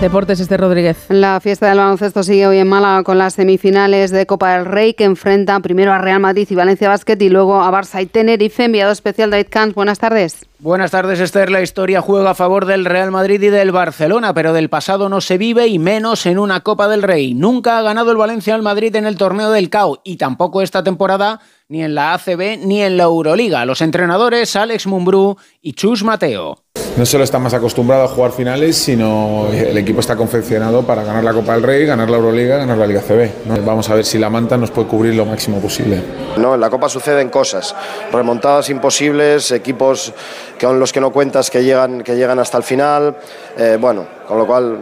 Deportes, este Rodríguez. La fiesta del baloncesto sigue hoy en Málaga con las semifinales de Copa del Rey que enfrentan primero a Real Madrid y Valencia Basket y luego a Barça y Tenerife. Enviado especial David Kant. Buenas tardes. Buenas tardes, Esther. La historia juega a favor del Real Madrid y del Barcelona, pero del pasado no se vive y menos en una Copa del Rey. Nunca ha ganado el Valencia al Madrid en el torneo del CAO y tampoco esta temporada ni en la ACB ni en la Euroliga. Los entrenadores Alex Mumbrú y Chus Mateo. No solo está más acostumbrado a jugar finales, sino el equipo está confeccionado para ganar la Copa del Rey, ganar la Euroliga, ganar la Liga CB. Vamos a ver si la manta nos puede cubrir lo máximo posible. No, en la Copa suceden cosas, remontadas imposibles, equipos con los que no cuentas que llegan, que llegan hasta el final, eh, bueno, con lo cual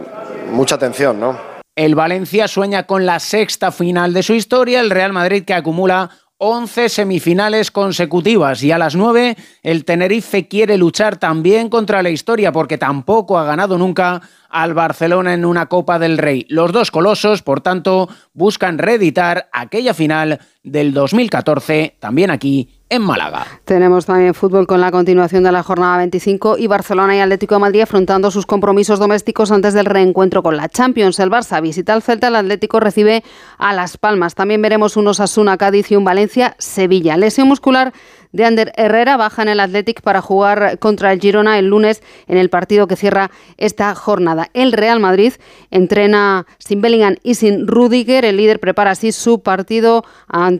mucha atención, ¿no? El Valencia sueña con la sexta final de su historia, el Real Madrid que acumula 11 semifinales consecutivas y a las 9 el Tenerife quiere luchar también contra la historia porque tampoco ha ganado nunca al Barcelona en una Copa del Rey. Los dos colosos, por tanto, buscan reeditar aquella final del 2014 también aquí en Málaga. Tenemos también fútbol con la continuación de la jornada 25 y Barcelona y Atlético de Madrid afrontando sus compromisos domésticos antes del reencuentro con la Champions. El Barça visita al Celta, el Atlético recibe a Las Palmas. También veremos unos Asuna, Cádiz y un Valencia, Sevilla. Lesión muscular de Ander Herrera baja en el Athletic para jugar contra el Girona el lunes en el partido que cierra esta jornada. El Real Madrid entrena sin Bellingham y sin Rudiger. El líder prepara así su partido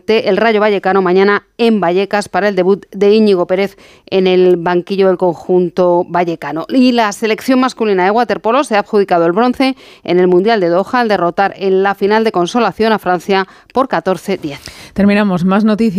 el Rayo Vallecano mañana en Vallecas para el debut de Íñigo Pérez en el banquillo del conjunto vallecano. Y la selección masculina de waterpolo se ha adjudicado el bronce en el Mundial de Doha al derrotar en la final de consolación a Francia por 14-10. Terminamos más noticias